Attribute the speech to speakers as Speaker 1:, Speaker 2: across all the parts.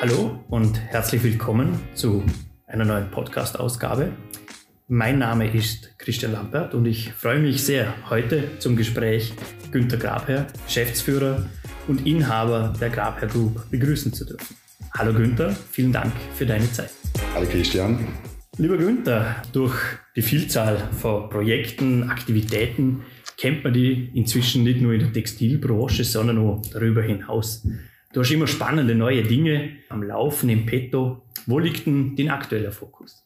Speaker 1: Hallo und herzlich willkommen zu einer neuen Podcast-Ausgabe. Mein Name ist Christian Lampert und ich freue mich sehr, heute zum Gespräch Günter Grabherr, Geschäftsführer und Inhaber der Grabherr Group, begrüßen zu dürfen. Hallo Günther, vielen Dank für deine Zeit.
Speaker 2: Hallo Christian.
Speaker 1: Lieber Günther, durch die Vielzahl von Projekten, Aktivitäten kennt man die inzwischen nicht nur in der Textilbranche, sondern auch darüber hinaus. Du hast immer spannende neue Dinge am Laufen, im Petto. Wo liegt denn dein aktueller Fokus?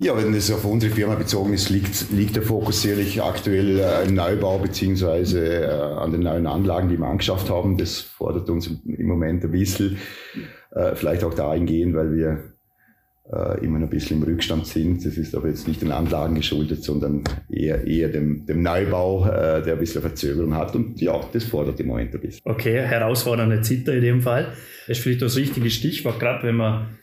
Speaker 2: Ja, wenn es auf unsere Firma bezogen ist, liegt, liegt der Fokus sicherlich aktuell äh, im Neubau beziehungsweise äh, an den neuen Anlagen, die wir angeschafft haben. Das fordert uns im Moment ein bisschen. Äh, vielleicht auch dahingehend, weil wir äh, immer ein bisschen im Rückstand sind. Das ist aber jetzt nicht den Anlagen geschuldet, sondern eher, eher dem, dem Neubau, äh, der ein bisschen Verzögerung hat. Und ja, das fordert im Moment ein bisschen.
Speaker 1: Okay, herausfordernde Zitter in dem Fall. Das ist vielleicht das richtige Stichwort, gerade wenn man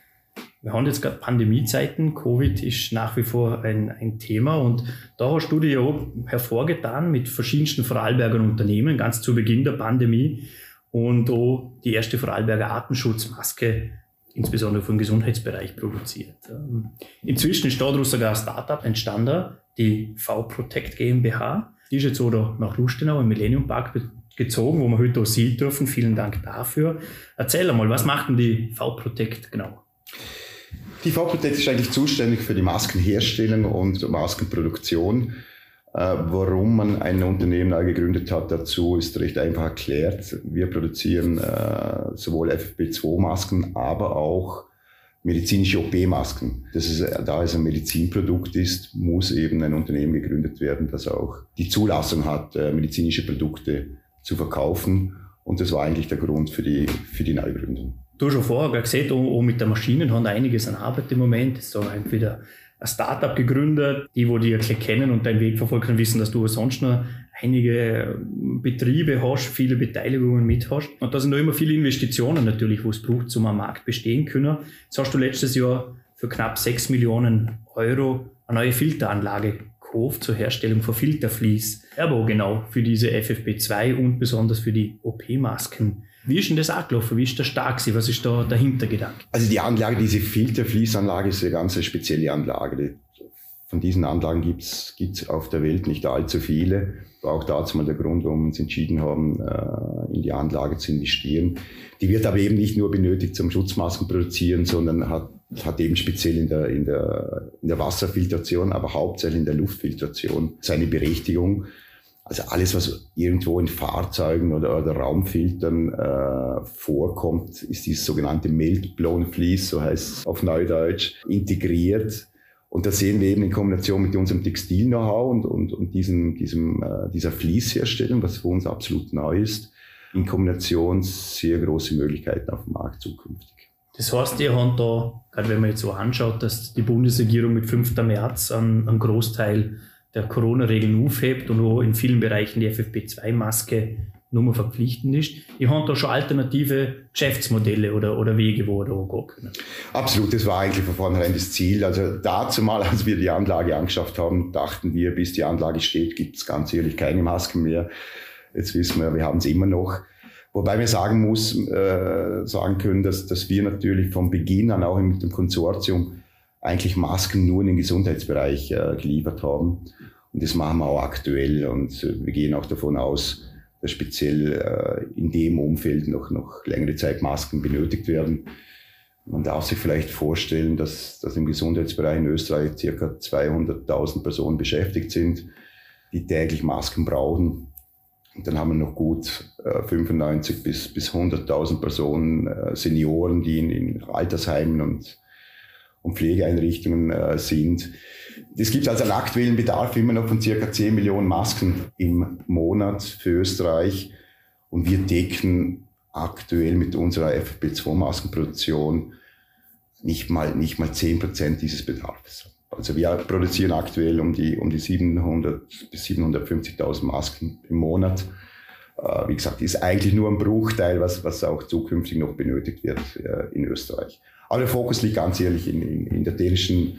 Speaker 1: wir haben jetzt gerade Pandemiezeiten, Covid ist nach wie vor ein, ein Thema und da hast du auch hervorgetan mit verschiedensten Vorarlberger Unternehmen, ganz zu Beginn der Pandemie und auch die erste Vorarlberger Atemschutzmaske insbesondere vom Gesundheitsbereich produziert. Ähm, inzwischen ist daraus sogar ein Startup entstanden, die V-Protect GmbH. Die ist jetzt oder nach Lustenau im Millennium Park gezogen, wo wir heute auch sehen dürfen. Vielen Dank dafür. Erzähl einmal, was macht denn die V-Protect genau?
Speaker 2: Die V-Protect ist eigentlich zuständig für die Maskenherstellung und Maskenproduktion. Äh, warum man ein Unternehmen neu gegründet hat dazu, ist recht einfach erklärt. Wir produzieren äh, sowohl FFP2-Masken, aber auch medizinische OP-Masken. Ist, da es ein Medizinprodukt ist, muss eben ein Unternehmen gegründet werden, das auch die Zulassung hat, äh, medizinische Produkte zu verkaufen. Und das war eigentlich der Grund für die, für die Neugründung.
Speaker 1: Du hast schon vorher gesehen, auch mit der Maschinen haben einiges an Arbeit im Moment. So entweder ein Startup gegründet, die, wo die ja kennen und deinen Weg verfolgen, wissen, dass du sonst noch einige Betriebe hast, viele Beteiligungen mit hast. Und da sind noch immer viele Investitionen natürlich, wo es braucht, zum am Markt bestehen können. Jetzt hast du letztes Jahr für knapp 6 Millionen Euro eine neue Filteranlage gekauft zur Herstellung von Filterflies. Aber genau für diese FFP2 und besonders für die OP-Masken. Wie ist denn das abgelaufen? Wie ist der stark? Was ist da der Hintergedanke?
Speaker 2: Also die Anlage, diese Filterfließanlage ist eine ganz spezielle Anlage. Von diesen Anlagen gibt's gibt's auf der Welt nicht allzu viele. War auch dazu mal der Grund, warum wir uns entschieden haben, äh, in die Anlage zu investieren. Die wird aber eben nicht nur benötigt zum Schutzmasken produzieren, sondern hat, hat eben speziell in der, in, der, in der Wasserfiltration, aber hauptsächlich in der Luftfiltration seine Berechtigung. Also alles, was irgendwo in Fahrzeugen oder, oder Raumfiltern äh, vorkommt, ist dieses sogenannte Melt-Blown Fleece, so heißt es auf Neudeutsch, integriert. Und das sehen wir eben in Kombination mit unserem Textil-Know-how und, und, und diesem, diesem, äh, dieser Fließherstellung, was für uns absolut neu ist, in Kombination sehr große Möglichkeiten auf dem Markt zukünftig.
Speaker 1: Das heißt, ihr habt da, gerade wenn man jetzt so anschaut, dass die Bundesregierung mit 5. März einen, einen Großteil der Corona-Regeln aufhebt und auch in vielen Bereichen die FFP2-Maske nur mehr verpflichtend ist. Ich habe da schon alternative Geschäftsmodelle oder, oder Wege, wo da gehen können.
Speaker 2: Absolut, das war eigentlich von vornherein das Ziel. Also dazu mal, als wir die Anlage angeschafft haben, dachten wir, bis die Anlage steht, gibt es ganz ehrlich keine Masken mehr. Jetzt wissen wir, wir haben es immer noch. Wobei wir sagen muss, äh, sagen können, dass, dass wir natürlich von Beginn an auch mit dem Konsortium eigentlich Masken nur in den Gesundheitsbereich äh, geliefert haben. Und das machen wir auch aktuell. Und äh, wir gehen auch davon aus, dass speziell äh, in dem Umfeld noch, noch längere Zeit Masken benötigt werden. Man darf sich vielleicht vorstellen, dass, dass im Gesundheitsbereich in Österreich circa 200.000 Personen beschäftigt sind, die täglich Masken brauchen. Und dann haben wir noch gut äh, 95 bis, bis 100.000 Personen, äh, Senioren, die in, in Altersheimen und und Pflegeeinrichtungen äh, sind. Es gibt also einen aktuellen Bedarf immer noch von circa 10 Millionen Masken im Monat für Österreich. Und wir decken aktuell mit unserer FFP2-Maskenproduktion nicht mal, nicht mal 10 Prozent dieses Bedarfs. Also wir produzieren aktuell um die, um die 700 bis 750.000 Masken im Monat. Äh, wie gesagt, ist eigentlich nur ein Bruchteil, was, was auch zukünftig noch benötigt wird äh, in Österreich. Aber der Fokus liegt ganz ehrlich in, in, in der dänischen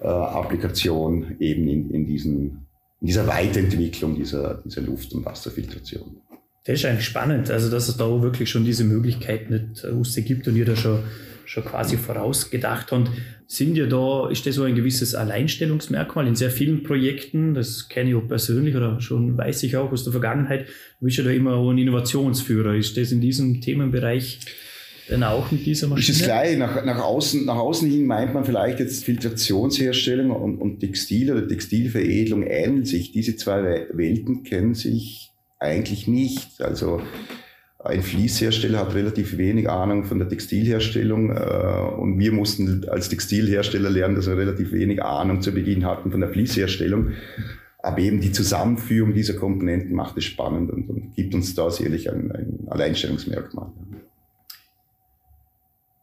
Speaker 2: äh, Applikation, eben in, in, diesen, in dieser Weiterentwicklung dieser, dieser Luft- und Wasserfiltration.
Speaker 1: Das ist eigentlich spannend, also dass es da wirklich schon diese Möglichkeit nicht äh, gibt und ihr da schon, schon quasi vorausgedacht habt. Sind ja da, ist das so ein gewisses Alleinstellungsmerkmal in sehr vielen Projekten, das kenne ich auch persönlich oder schon weiß ich auch aus der Vergangenheit, du bist ja da immer ein Innovationsführer. Ist das in diesem Themenbereich dann auch mit dieser Maschine?
Speaker 2: Ist es gleich. Nach, nach, außen, nach außen hin meint man vielleicht jetzt Filtrationsherstellung und, und Textil oder Textilveredelung ähneln sich. Diese zwei Welten kennen sich eigentlich nicht. Also ein Fließhersteller hat relativ wenig Ahnung von der Textilherstellung äh, und wir mussten als Textilhersteller lernen, dass wir relativ wenig Ahnung zu Beginn hatten von der Fließherstellung. Aber eben die Zusammenführung dieser Komponenten macht es spannend und, und gibt uns da sicherlich ein, ein Alleinstellungsmerkmal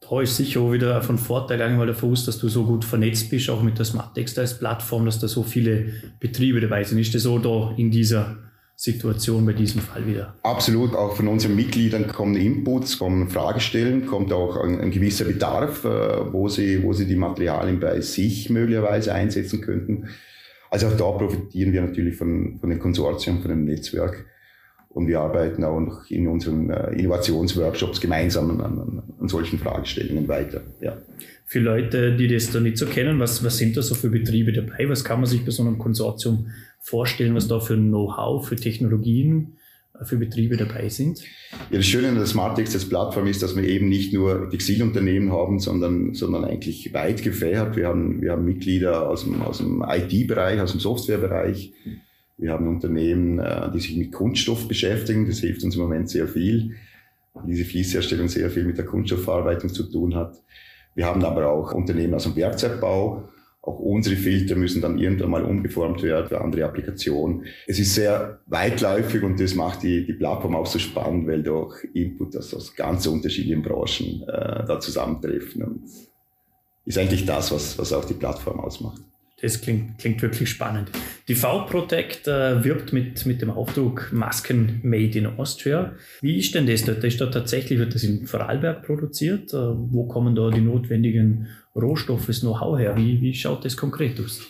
Speaker 1: da ist sicher auch wieder von Vorteil einmal davon aus, dass du so gut vernetzt bist, auch mit der Smart Textiles Plattform, dass da so viele Betriebe dabei sind. Ist das so da in dieser Situation bei diesem Fall wieder?
Speaker 2: Absolut, auch von unseren Mitgliedern kommen Inputs, kommen Fragestellen, kommt auch ein, ein gewisser Bedarf, äh, wo, sie, wo sie die Materialien bei sich möglicherweise einsetzen könnten. Also auch da profitieren wir natürlich von, von den Konsortien, von dem Netzwerk. Und wir arbeiten auch noch in unseren äh, Innovationsworkshops gemeinsam an, an, solchen Fragestellungen weiter. Ja.
Speaker 1: Für Leute, die das da nicht so kennen, was, was sind da so für Betriebe dabei? Was kann man sich bei so einem Konsortium vorstellen, was da für Know-how, für Technologien, äh, für Betriebe dabei sind?
Speaker 2: Ja, das Schöne an der SmartX als Plattform ist, dass wir eben nicht nur Textilunternehmen haben, sondern, sondern eigentlich weit gefährt. Wir haben, wir haben Mitglieder aus dem, aus dem IT-Bereich, aus dem Softwarebereich. Wir haben Unternehmen, äh, die sich mit Kunststoff beschäftigen. Das hilft uns im Moment sehr viel. Diese Fließherstellung sehr viel mit der Kunststoffverarbeitung zu tun hat. Wir haben aber auch Unternehmen aus dem Werkzeugbau. Auch unsere Filter müssen dann irgendwann mal umgeformt werden für andere Applikationen. Es ist sehr weitläufig und das macht die, die Plattform auch so spannend, weil doch Input aus, aus ganz unterschiedlichen Branchen äh, da zusammentreffen. Und ist eigentlich das, was, was auch die Plattform ausmacht.
Speaker 1: Das klingt, klingt wirklich spannend. Die V-Protect äh, wirbt mit, mit dem Aufdruck Masken Made in Austria. Wie ist denn das dort? Ist da tatsächlich, wird das in Vorarlberg produziert? Äh, wo kommen da die notwendigen Rohstoffe, das Know-how her? Wie, wie schaut das konkret aus?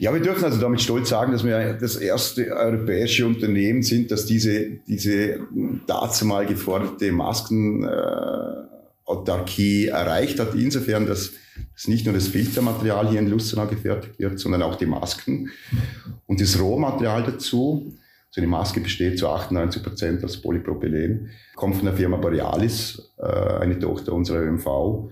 Speaker 2: Ja, wir dürfen also damit stolz sagen, dass wir das erste europäische Unternehmen sind, das diese, diese dazu mal geforderte Masken äh, Autarkie erreicht hat, insofern, dass, dass nicht nur das Filtermaterial hier in Lustenau gefertigt wird, sondern auch die Masken und das Rohmaterial dazu. Also die Maske besteht zu 98 Prozent aus Polypropylen, kommt von der Firma Borealis, äh, eine Tochter unserer ÖMV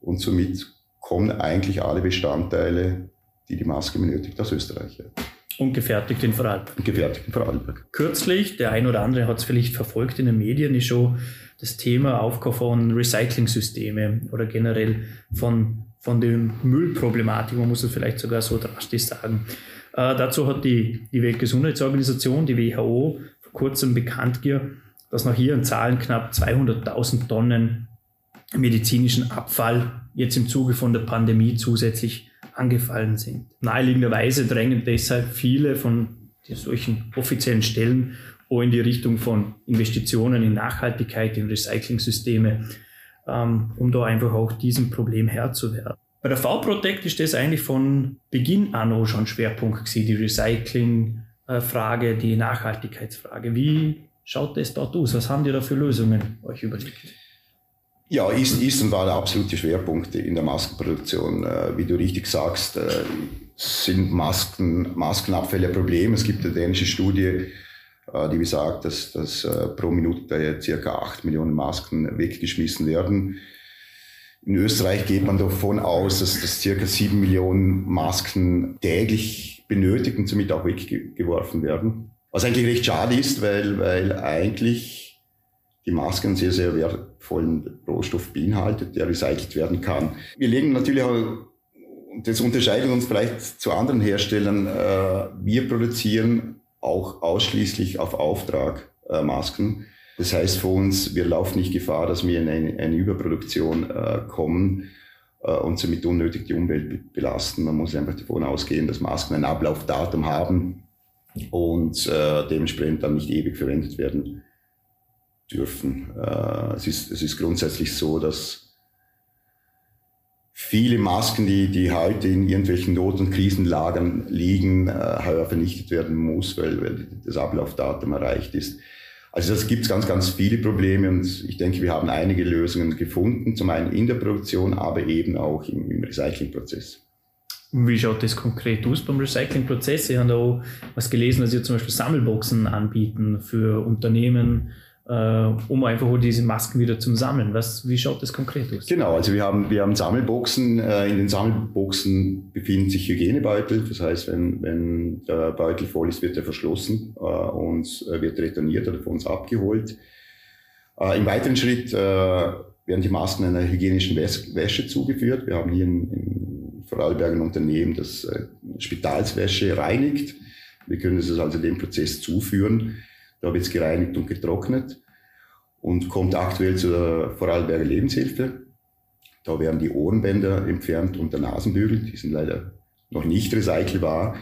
Speaker 2: und somit kommen eigentlich alle Bestandteile, die die Maske benötigt, aus Österreich.
Speaker 1: Und gefertigt in Vorarlberg.
Speaker 2: Gefertigt in Vorarlberg.
Speaker 1: Kürzlich, der ein oder andere hat es vielleicht verfolgt in den Medien, ist schon das Thema Aufkauf von Recycling-Systeme oder generell von, von der Müllproblematik, man muss es vielleicht sogar so drastisch sagen. Äh, dazu hat die, die Weltgesundheitsorganisation, die WHO, vor kurzem bekannt gegeben, dass nach ihren Zahlen knapp 200.000 Tonnen medizinischen Abfall jetzt im Zuge von der Pandemie zusätzlich angefallen sind. Naheliegenderweise drängen deshalb viele von solchen offiziellen Stellen auch in die Richtung von Investitionen in Nachhaltigkeit, in Recycling-Systeme, ähm, um da einfach auch diesem Problem Herr zu werden. Bei der V-Protect ist das eigentlich von Beginn an auch schon Schwerpunkt gewesen, die Recycling-Frage, die Nachhaltigkeitsfrage. Wie schaut das dort aus? Was haben die da für Lösungen euch überlegt?
Speaker 2: Ja, ist, ist und war der absolute Schwerpunkt in der Maskenproduktion. Äh, wie du richtig sagst, äh, sind Masken, Maskenabfälle ein Problem. Es gibt eine dänische Studie, äh, die besagt, dass, dass pro Minute circa 8 Millionen Masken weggeschmissen werden. In Österreich geht man davon aus, dass, dass circa 7 Millionen Masken täglich benötigt und somit auch weggeworfen werden. Was eigentlich recht schade ist, weil, weil eigentlich die Masken einen sehr, sehr wertvollen Rohstoff beinhaltet, der recycelt werden kann. Wir legen natürlich auch, das unterscheidet uns vielleicht zu anderen Herstellern, äh, wir produzieren auch ausschließlich auf Auftrag äh, Masken. Das heißt für uns, wir laufen nicht Gefahr, dass wir in eine, eine Überproduktion äh, kommen und somit unnötig die Umwelt belasten. Man muss einfach davon ausgehen, dass Masken ein Ablaufdatum haben und dementsprechend dann nicht ewig verwendet werden dürfen. Äh, es, ist, es ist grundsätzlich so, dass viele Masken, die, die heute in irgendwelchen Not- und Krisenlagern liegen, äh, heuer vernichtet werden muss, weil, weil das Ablaufdatum erreicht ist. Also das gibt ganz, ganz viele Probleme und ich denke, wir haben einige Lösungen gefunden, zum einen in der Produktion, aber eben auch im, im Recyclingprozess.
Speaker 1: Wie schaut das konkret aus beim Recyclingprozess? Sie haben da auch was gelesen, dass Sie zum Beispiel Sammelboxen anbieten für Unternehmen, um einfach diese Masken wieder zu sammeln. Was, wie schaut das konkret aus?
Speaker 2: Genau, also wir haben, wir haben Sammelboxen. Äh, in den Sammelboxen befinden sich Hygienebeutel. Das heißt, wenn, wenn der Beutel voll ist, wird er verschlossen äh, und wird retourniert oder von uns abgeholt. Im weiteren Schritt werden die Masken einer hygienischen Wäsche zugeführt. Wir haben hier in, in Vorarlberg ein Unternehmen, das Spitalswäsche reinigt. Wir können es also dem Prozess zuführen. Da wird es gereinigt und getrocknet und kommt aktuell zur Vorarlberger Lebenshilfe. Da werden die Ohrenbänder entfernt und der Nasenbügel, die sind leider noch nicht recycelbar.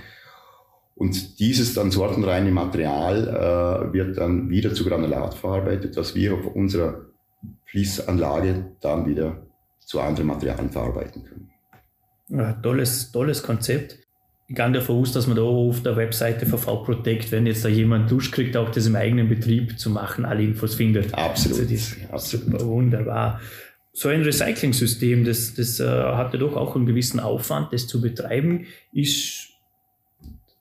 Speaker 2: Und dieses dann sortenreine Material äh, wird dann wieder zu Granulat verarbeitet, was wir auf unserer Fließanlage dann wieder zu anderen Materialien verarbeiten können.
Speaker 1: Ja, tolles, tolles Konzept ich gehe davon aus, dass man da auf der Webseite von V-Protect, wenn jetzt da jemand Lust kriegt, auch das im eigenen Betrieb zu machen, alle Infos findet.
Speaker 2: Absolut. Also
Speaker 1: das Absolut. wunderbar. So ein Recycling-System, das, das äh, hat ja doch auch einen gewissen Aufwand, das zu betreiben. Ist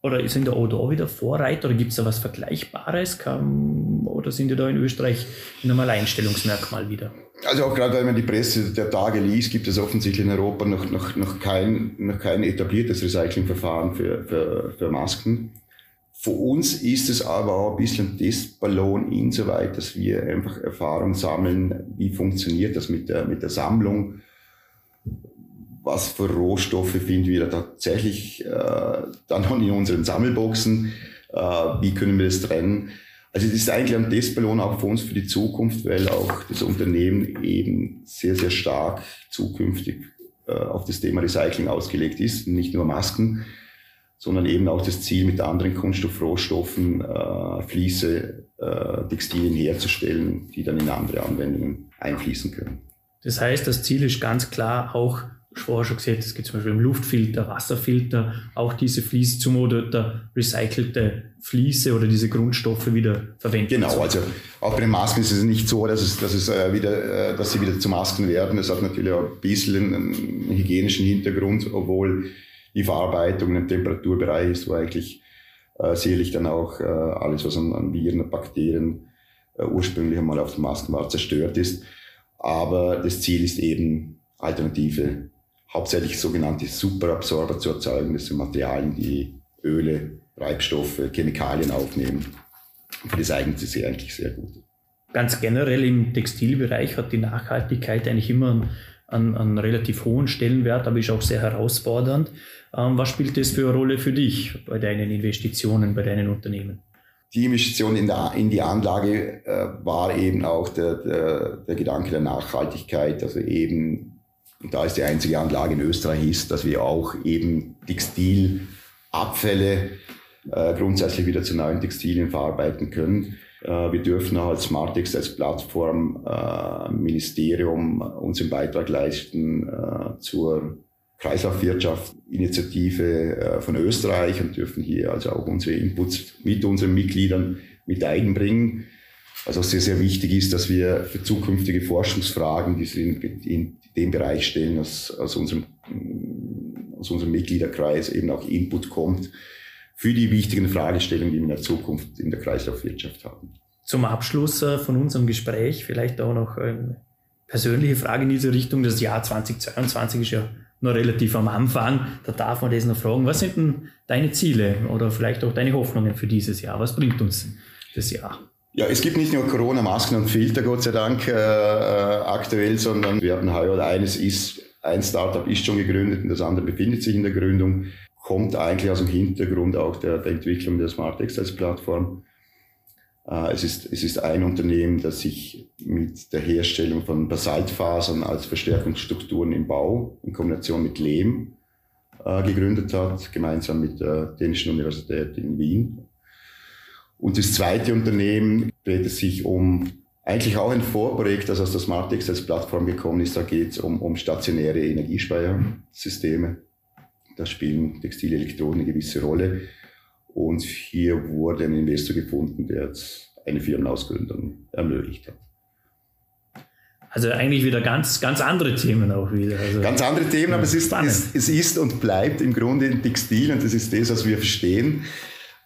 Speaker 1: oder sind da auch da wieder Vorreiter oder gibt es da was Vergleichbares? Kann, oder sind die da in Österreich in einem Alleinstellungsmerkmal wieder?
Speaker 2: Also auch gerade wenn man die Presse der Tage liest, gibt es offensichtlich in Europa noch, noch, noch, kein, noch kein etabliertes Recyclingverfahren für, für, für Masken. Für uns ist es aber auch ein bisschen Testballon insoweit, dass wir einfach Erfahrung sammeln, wie funktioniert das mit der, mit der Sammlung, was für Rohstoffe finden wir tatsächlich äh, dann in unseren Sammelboxen, äh, wie können wir das trennen. Also es ist eigentlich ein Testballon auch für uns für die Zukunft, weil auch das Unternehmen eben sehr, sehr stark zukünftig äh, auf das Thema Recycling ausgelegt ist. Nicht nur Masken, sondern eben auch das Ziel, mit anderen Kunststoffrohstoffen äh, Fließe, äh, Textilien herzustellen, die dann in andere Anwendungen einfließen können.
Speaker 1: Das heißt, das Ziel ist ganz klar auch vorher schon gesagt, es gibt zum Beispiel Luftfilter, Wasserfilter, auch diese Fliese zum oder der recycelte Fliese oder diese Grundstoffe wieder verwenden.
Speaker 2: Genau, also auch bei den Masken ist es nicht so, dass, es, dass, es, äh, wieder, äh, dass sie wieder zu Masken werden. Es hat natürlich auch ein bisschen einen hygienischen Hintergrund, obwohl die Verarbeitung im Temperaturbereich ist, wo eigentlich äh, sicherlich dann auch äh, alles, was an, an Viren und Bakterien äh, ursprünglich einmal auf der Masken war, zerstört ist. Aber das Ziel ist eben, alternative hauptsächlich sogenannte Superabsorber zu erzeugen. Das sind Materialien, die Öle, Treibstoffe, Chemikalien aufnehmen. Und für das eignet es sich eigentlich sehr gut.
Speaker 1: Ganz generell im Textilbereich hat die Nachhaltigkeit eigentlich immer einen, einen, einen relativ hohen Stellenwert, aber ist auch sehr herausfordernd. Ähm, was spielt das für eine Rolle für dich bei deinen Investitionen, bei deinen Unternehmen?
Speaker 2: Die Investition in, der, in die Anlage äh, war eben auch der, der, der Gedanke der Nachhaltigkeit, also eben und da ist die einzige Anlage in Österreich ist, dass wir auch eben Textilabfälle äh, grundsätzlich wieder zu neuen Textilien verarbeiten können. Äh, wir dürfen auch als Smartex als Plattform äh, Ministerium unseren Beitrag leisten äh, zur Kreislaufwirtschaft-Initiative äh, von Österreich und dürfen hier also auch unsere Inputs mit unseren Mitgliedern mit einbringen. Also sehr, sehr wichtig ist, dass wir für zukünftige Forschungsfragen, die sie in, in dem Bereich stellen, aus, aus, unserem, aus unserem Mitgliederkreis eben auch Input kommt für die wichtigen Fragestellungen, die wir in der Zukunft in der Kreislaufwirtschaft haben.
Speaker 1: Zum Abschluss äh, von unserem Gespräch vielleicht auch noch eine persönliche Frage in diese Richtung. Das Jahr 2022 ist ja noch relativ am Anfang. Da darf man das noch fragen. Was sind denn deine Ziele oder vielleicht auch deine Hoffnungen für dieses Jahr? Was bringt uns das Jahr?
Speaker 2: Ja, es gibt nicht nur Corona-Masken und Filter, Gott sei Dank, äh, äh, aktuell, sondern wir haben heuer eines ist, ein Startup ist schon gegründet und das andere befindet sich in der Gründung, kommt eigentlich aus dem Hintergrund auch der, der Entwicklung der Smart Textiles Plattform. Äh, es, ist, es ist ein Unternehmen, das sich mit der Herstellung von Basaltfasern als Verstärkungsstrukturen im Bau in Kombination mit Lehm äh, gegründet hat, gemeinsam mit der Dänischen Universität in Wien und das zweite Unternehmen dreht es sich um eigentlich auch ein Vorprojekt, das aus der SmartX als Plattform gekommen ist. Da geht es um, um stationäre Energiespeichersysteme. Da spielen Textilelektroden eine gewisse Rolle. Und hier wurde ein Investor gefunden, der jetzt eine Firmenausgründung ermöglicht hat.
Speaker 1: Also eigentlich wieder ganz, ganz andere Themen auch wieder. Also
Speaker 2: ganz andere Themen, aber es ist, es, es, ist und bleibt im Grunde ein Textil und das ist das, was wir verstehen.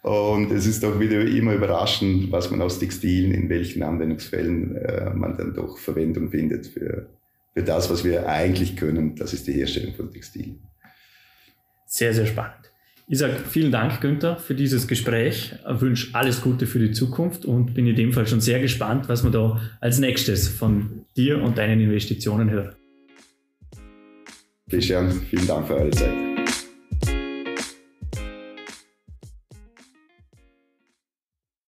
Speaker 2: Und es ist auch wieder immer überraschend, was man aus Textilen, in welchen Anwendungsfällen äh, man dann doch Verwendung findet für, für das, was wir eigentlich können. Das ist die Herstellung von Textilien.
Speaker 1: Sehr, sehr spannend. Ich sage vielen Dank, Günther, für dieses Gespräch. Ich wünsche alles Gute für die Zukunft und bin in dem Fall schon sehr gespannt, was man da als nächstes von dir und deinen Investitionen hört.
Speaker 2: Christian, vielen Dank für eure Zeit.